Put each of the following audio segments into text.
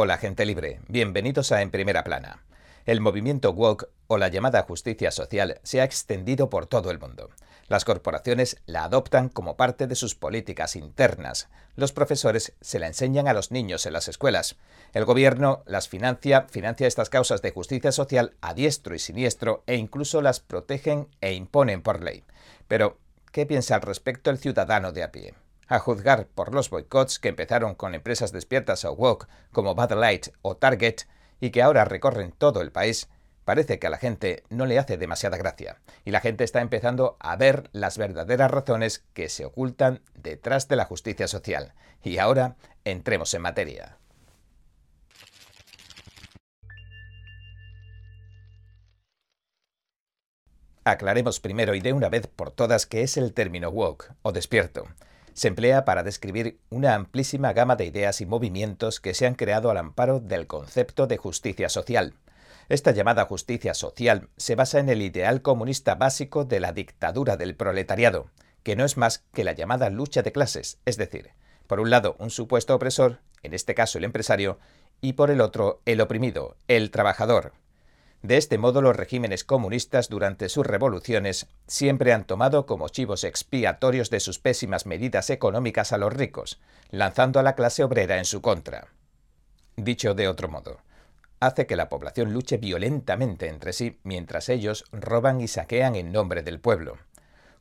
Hola gente libre, bienvenidos a En Primera Plana. El movimiento woke o la llamada justicia social se ha extendido por todo el mundo. Las corporaciones la adoptan como parte de sus políticas internas. Los profesores se la enseñan a los niños en las escuelas. El gobierno las financia, financia estas causas de justicia social a diestro y siniestro e incluso las protegen e imponen por ley. Pero, ¿qué piensa al respecto el ciudadano de a pie? A juzgar por los boicots que empezaron con empresas despiertas o woke como Bud Light o Target y que ahora recorren todo el país, parece que a la gente no le hace demasiada gracia. Y la gente está empezando a ver las verdaderas razones que se ocultan detrás de la justicia social. Y ahora entremos en materia. Aclaremos primero y de una vez por todas qué es el término woke o despierto se emplea para describir una amplísima gama de ideas y movimientos que se han creado al amparo del concepto de justicia social. Esta llamada justicia social se basa en el ideal comunista básico de la dictadura del proletariado, que no es más que la llamada lucha de clases, es decir, por un lado un supuesto opresor, en este caso el empresario, y por el otro el oprimido, el trabajador. De este modo, los regímenes comunistas durante sus revoluciones siempre han tomado como chivos expiatorios de sus pésimas medidas económicas a los ricos, lanzando a la clase obrera en su contra. Dicho de otro modo, hace que la población luche violentamente entre sí mientras ellos roban y saquean en nombre del pueblo.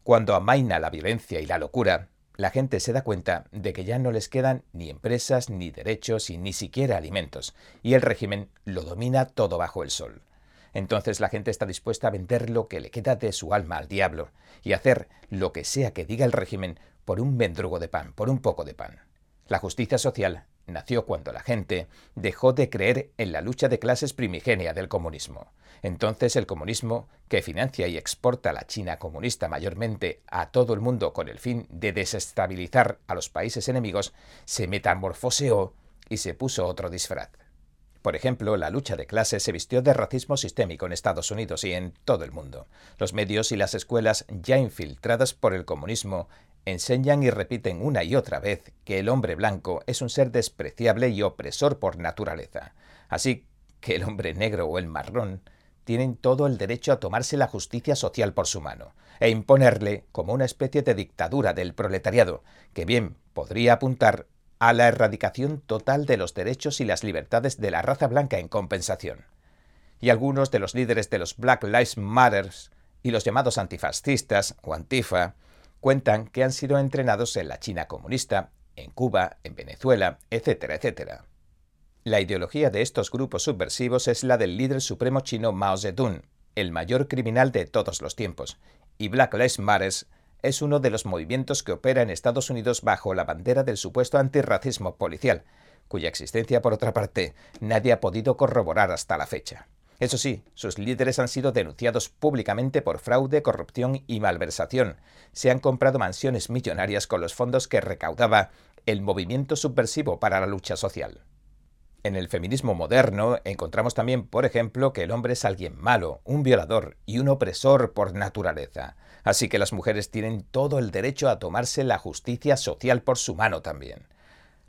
Cuando amaina la violencia y la locura, la gente se da cuenta de que ya no les quedan ni empresas, ni derechos y ni siquiera alimentos, y el régimen lo domina todo bajo el sol entonces la gente está dispuesta a vender lo que le queda de su alma al diablo y hacer lo que sea que diga el régimen por un mendrugo de pan, por un poco de pan. La justicia social nació cuando la gente dejó de creer en la lucha de clases primigenia del comunismo. Entonces el comunismo, que financia y exporta la China comunista mayormente a todo el mundo con el fin de desestabilizar a los países enemigos, se metamorfoseó y se puso otro disfraz. Por ejemplo, la lucha de clases se vistió de racismo sistémico en Estados Unidos y en todo el mundo. Los medios y las escuelas, ya infiltradas por el comunismo, enseñan y repiten una y otra vez que el hombre blanco es un ser despreciable y opresor por naturaleza. Así que el hombre negro o el marrón tienen todo el derecho a tomarse la justicia social por su mano e imponerle como una especie de dictadura del proletariado, que bien podría apuntar a la erradicación total de los derechos y las libertades de la raza blanca en compensación. Y algunos de los líderes de los Black Lives Matter y los llamados antifascistas o antifa cuentan que han sido entrenados en la China comunista, en Cuba, en Venezuela, etcétera, etcétera. La ideología de estos grupos subversivos es la del líder supremo chino Mao Zedong, el mayor criminal de todos los tiempos, y Black Lives Matter es uno de los movimientos que opera en Estados Unidos bajo la bandera del supuesto antirracismo policial, cuya existencia, por otra parte, nadie ha podido corroborar hasta la fecha. Eso sí, sus líderes han sido denunciados públicamente por fraude, corrupción y malversación. Se han comprado mansiones millonarias con los fondos que recaudaba el movimiento subversivo para la lucha social. En el feminismo moderno encontramos también, por ejemplo, que el hombre es alguien malo, un violador y un opresor por naturaleza. Así que las mujeres tienen todo el derecho a tomarse la justicia social por su mano también.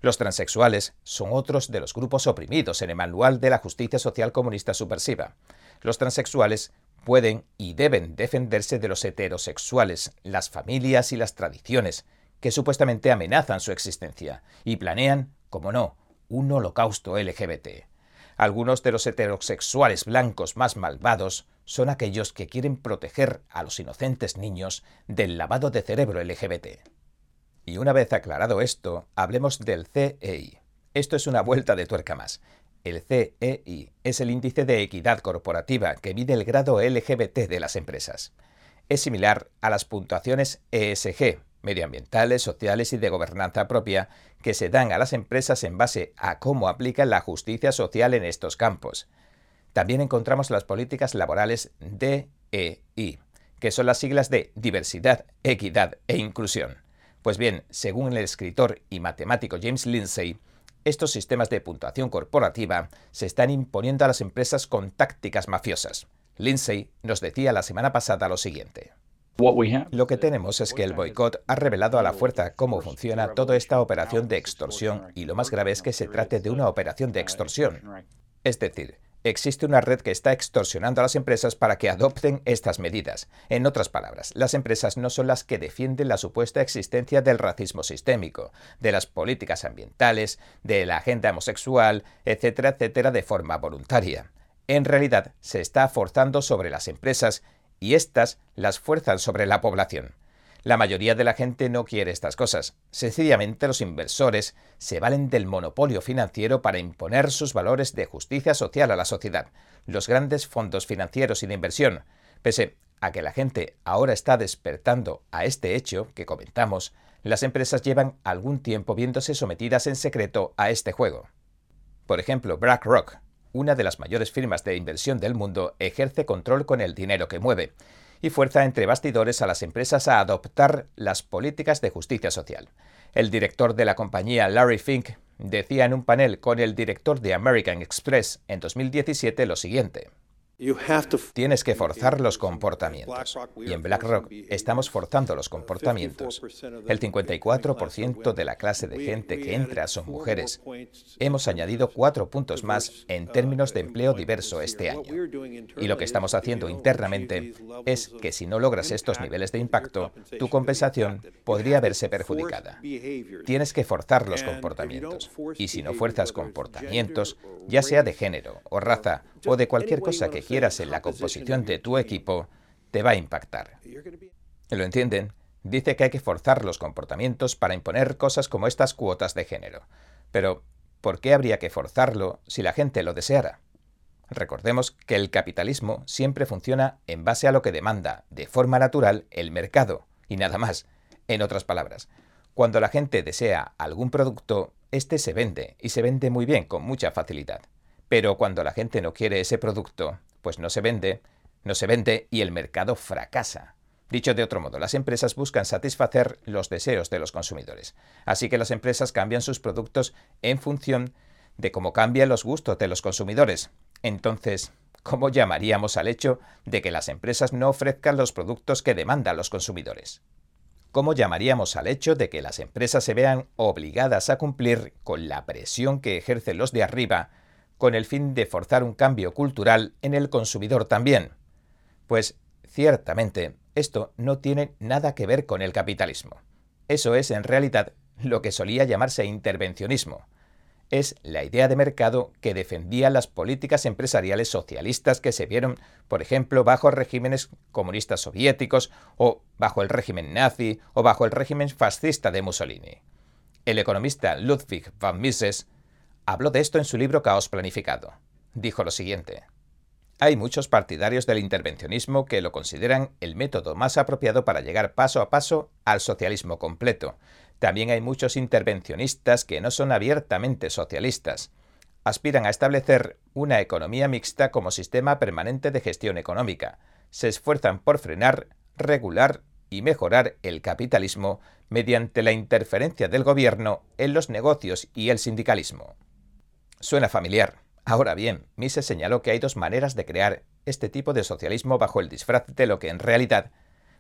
Los transexuales son otros de los grupos oprimidos en el manual de la justicia social comunista subversiva. Los transexuales pueden y deben defenderse de los heterosexuales, las familias y las tradiciones, que supuestamente amenazan su existencia, y planean, como no, un holocausto LGBT. Algunos de los heterosexuales blancos más malvados son aquellos que quieren proteger a los inocentes niños del lavado de cerebro LGBT. Y una vez aclarado esto, hablemos del CEI. Esto es una vuelta de tuerca más. El CEI es el índice de equidad corporativa que mide el grado LGBT de las empresas. Es similar a las puntuaciones ESG, medioambientales, sociales y de gobernanza propia que se dan a las empresas en base a cómo aplican la justicia social en estos campos. También encontramos las políticas laborales DEI, que son las siglas de diversidad, equidad e inclusión. Pues bien, según el escritor y matemático James Lindsay, estos sistemas de puntuación corporativa se están imponiendo a las empresas con tácticas mafiosas. Lindsay nos decía la semana pasada lo siguiente. Lo que tenemos es que el boicot ha revelado a la fuerza cómo funciona toda esta operación de extorsión y lo más grave es que se trate de una operación de extorsión. Es decir, existe una red que está extorsionando a las empresas para que adopten estas medidas. En otras palabras, las empresas no son las que defienden la supuesta existencia del racismo sistémico, de las políticas ambientales, de la agenda homosexual, etcétera, etcétera, de forma voluntaria. En realidad, se está forzando sobre las empresas y éstas las fuerzan sobre la población. La mayoría de la gente no quiere estas cosas. Sencillamente los inversores se valen del monopolio financiero para imponer sus valores de justicia social a la sociedad. Los grandes fondos financieros y de inversión, pese a que la gente ahora está despertando a este hecho que comentamos, las empresas llevan algún tiempo viéndose sometidas en secreto a este juego. Por ejemplo, BlackRock, una de las mayores firmas de inversión del mundo, ejerce control con el dinero que mueve y fuerza entre bastidores a las empresas a adoptar las políticas de justicia social. El director de la compañía, Larry Fink, decía en un panel con el director de American Express en 2017 lo siguiente. Tienes que forzar los comportamientos. Y en BlackRock estamos forzando los comportamientos. El 54% de la clase de gente que entra son mujeres. Hemos añadido cuatro puntos más en términos de empleo diverso este año. Y lo que estamos haciendo internamente es que si no logras estos niveles de impacto, tu compensación podría verse perjudicada. Tienes que forzar los comportamientos. Y si no fuerzas comportamientos, ya sea de género o raza o de cualquier cosa que quieras en la composición de tu equipo, te va a impactar. ¿Lo entienden? Dice que hay que forzar los comportamientos para imponer cosas como estas cuotas de género. Pero, ¿por qué habría que forzarlo si la gente lo deseara? Recordemos que el capitalismo siempre funciona en base a lo que demanda, de forma natural, el mercado, y nada más. En otras palabras, cuando la gente desea algún producto, éste se vende, y se vende muy bien, con mucha facilidad. Pero cuando la gente no quiere ese producto, pues no se vende, no se vende y el mercado fracasa. Dicho de otro modo, las empresas buscan satisfacer los deseos de los consumidores. Así que las empresas cambian sus productos en función de cómo cambian los gustos de los consumidores. Entonces, ¿cómo llamaríamos al hecho de que las empresas no ofrezcan los productos que demandan los consumidores? ¿Cómo llamaríamos al hecho de que las empresas se vean obligadas a cumplir con la presión que ejercen los de arriba con el fin de forzar un cambio cultural en el consumidor también. Pues ciertamente esto no tiene nada que ver con el capitalismo. Eso es en realidad lo que solía llamarse intervencionismo. Es la idea de mercado que defendía las políticas empresariales socialistas que se vieron, por ejemplo, bajo regímenes comunistas soviéticos o bajo el régimen nazi o bajo el régimen fascista de Mussolini. El economista Ludwig von Mises habló de esto en su libro Caos Planificado. Dijo lo siguiente. Hay muchos partidarios del intervencionismo que lo consideran el método más apropiado para llegar paso a paso al socialismo completo. También hay muchos intervencionistas que no son abiertamente socialistas. Aspiran a establecer una economía mixta como sistema permanente de gestión económica. Se esfuerzan por frenar, regular y mejorar el capitalismo mediante la interferencia del gobierno en los negocios y el sindicalismo. Suena familiar. Ahora bien, Mises señaló que hay dos maneras de crear este tipo de socialismo bajo el disfraz de lo que en realidad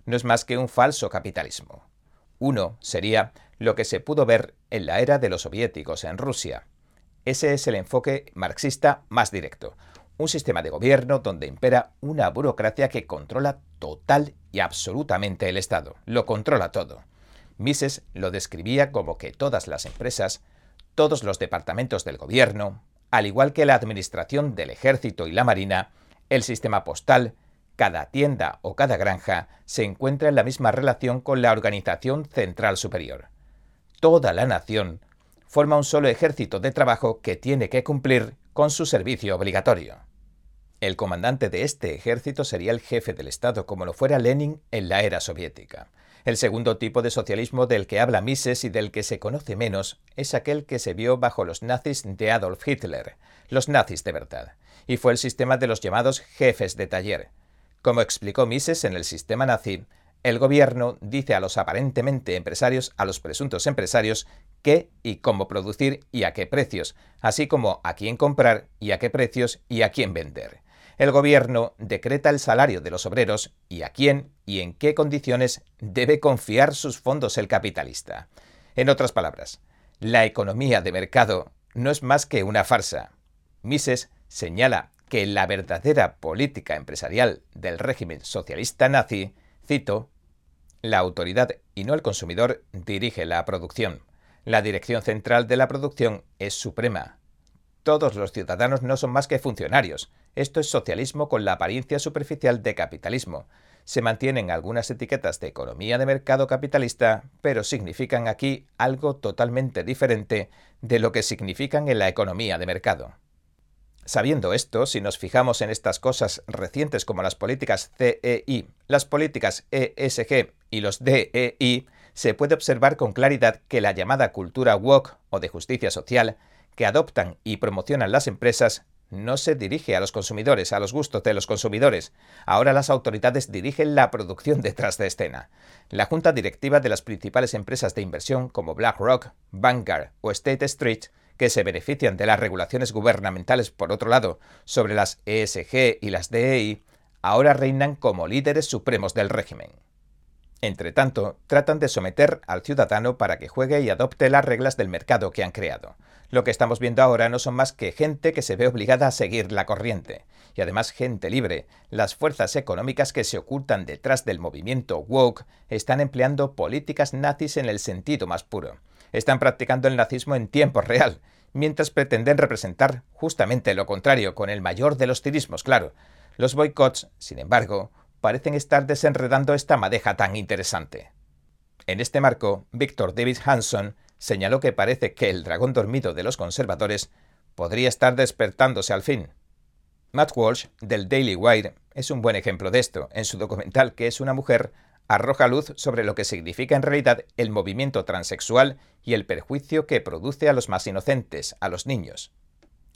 no es más que un falso capitalismo. Uno sería lo que se pudo ver en la era de los soviéticos en Rusia. Ese es el enfoque marxista más directo. Un sistema de gobierno donde impera una burocracia que controla total y absolutamente el Estado. Lo controla todo. Mises lo describía como que todas las empresas todos los departamentos del gobierno, al igual que la administración del ejército y la marina, el sistema postal, cada tienda o cada granja se encuentra en la misma relación con la organización central superior. Toda la nación forma un solo ejército de trabajo que tiene que cumplir con su servicio obligatorio. El comandante de este ejército sería el jefe del Estado, como lo fuera Lenin en la era soviética. El segundo tipo de socialismo del que habla Mises y del que se conoce menos es aquel que se vio bajo los nazis de Adolf Hitler, los nazis de verdad, y fue el sistema de los llamados jefes de taller. Como explicó Mises en el sistema nazi, el gobierno dice a los aparentemente empresarios, a los presuntos empresarios, qué y cómo producir y a qué precios, así como a quién comprar y a qué precios y a quién vender. El gobierno decreta el salario de los obreros y a quién y en qué condiciones debe confiar sus fondos el capitalista. En otras palabras, la economía de mercado no es más que una farsa. Mises señala que la verdadera política empresarial del régimen socialista nazi, cito, la autoridad y no el consumidor dirige la producción. La dirección central de la producción es suprema. Todos los ciudadanos no son más que funcionarios. Esto es socialismo con la apariencia superficial de capitalismo. Se mantienen algunas etiquetas de economía de mercado capitalista, pero significan aquí algo totalmente diferente de lo que significan en la economía de mercado. Sabiendo esto, si nos fijamos en estas cosas recientes como las políticas CEI, las políticas ESG y los DEI, se puede observar con claridad que la llamada cultura woke o de justicia social que adoptan y promocionan las empresas no se dirige a los consumidores, a los gustos de los consumidores. Ahora las autoridades dirigen la producción detrás de escena. La junta directiva de las principales empresas de inversión como BlackRock, Vanguard o State Street, que se benefician de las regulaciones gubernamentales por otro lado sobre las ESG y las DEI, ahora reinan como líderes supremos del régimen. Entre tanto, tratan de someter al ciudadano para que juegue y adopte las reglas del mercado que han creado. Lo que estamos viendo ahora no son más que gente que se ve obligada a seguir la corriente, y además gente libre. Las fuerzas económicas que se ocultan detrás del movimiento woke están empleando políticas nazis en el sentido más puro. Están practicando el nazismo en tiempo real, mientras pretenden representar justamente lo contrario, con el mayor de los cinismos, claro. Los boicots, sin embargo, parecen estar desenredando esta madeja tan interesante. En este marco, Victor David Hanson señaló que parece que el dragón dormido de los conservadores podría estar despertándose al fin. Matt Walsh, del Daily Wire, es un buen ejemplo de esto. En su documental Que es una mujer, arroja luz sobre lo que significa en realidad el movimiento transexual y el perjuicio que produce a los más inocentes, a los niños.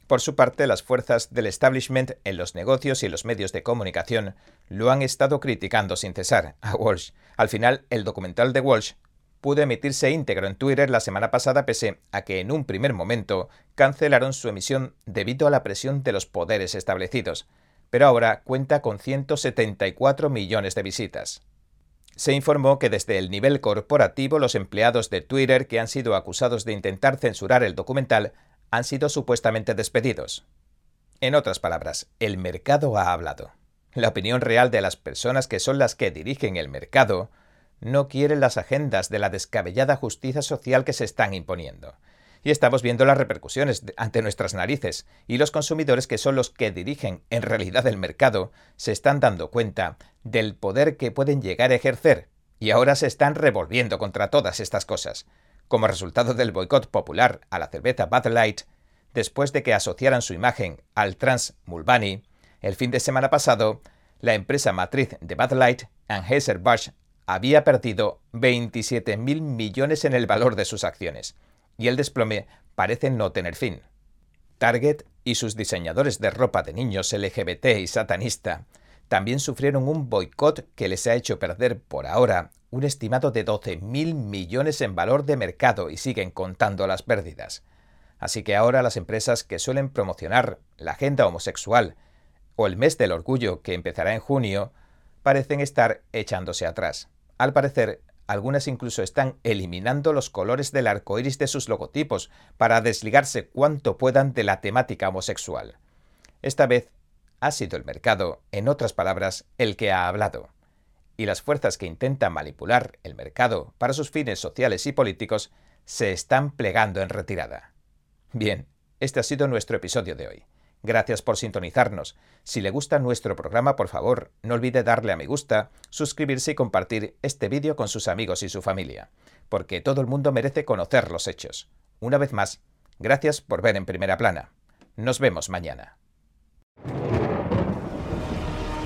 Por su parte, las fuerzas del establishment en los negocios y los medios de comunicación lo han estado criticando sin cesar a Walsh. Al final, el documental de Walsh pudo emitirse íntegro en Twitter la semana pasada pese a que en un primer momento cancelaron su emisión debido a la presión de los poderes establecidos, pero ahora cuenta con 174 millones de visitas. Se informó que desde el nivel corporativo los empleados de Twitter que han sido acusados de intentar censurar el documental han sido supuestamente despedidos. En otras palabras, el mercado ha hablado. La opinión real de las personas que son las que dirigen el mercado no quiere las agendas de la descabellada justicia social que se están imponiendo. Y estamos viendo las repercusiones ante nuestras narices, y los consumidores que son los que dirigen en realidad el mercado se están dando cuenta del poder que pueden llegar a ejercer, y ahora se están revolviendo contra todas estas cosas como resultado del boicot popular a la cerveza Bud Light, después de que asociaran su imagen al trans Mulvaney, el fin de semana pasado, la empresa matriz de Bud Light, Anheuser-Busch, había perdido 27.000 millones en el valor de sus acciones, y el desplome parece no tener fin. Target y sus diseñadores de ropa de niños LGBT y satanista también sufrieron un boicot que les ha hecho perder por ahora un estimado de 12.000 millones en valor de mercado y siguen contando las pérdidas. Así que ahora las empresas que suelen promocionar la agenda homosexual o el mes del orgullo que empezará en junio parecen estar echándose atrás. Al parecer, algunas incluso están eliminando los colores del arco iris de sus logotipos para desligarse cuanto puedan de la temática homosexual. Esta vez ha sido el mercado, en otras palabras, el que ha hablado y las fuerzas que intentan manipular el mercado para sus fines sociales y políticos se están plegando en retirada. Bien, este ha sido nuestro episodio de hoy. Gracias por sintonizarnos. Si le gusta nuestro programa, por favor, no olvide darle a me gusta, suscribirse y compartir este vídeo con sus amigos y su familia, porque todo el mundo merece conocer los hechos. Una vez más, gracias por ver en primera plana. Nos vemos mañana.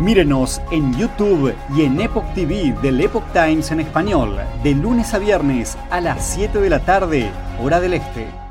Mírenos en YouTube y en Epoch TV del Epoch Times en español, de lunes a viernes a las 7 de la tarde, hora del este.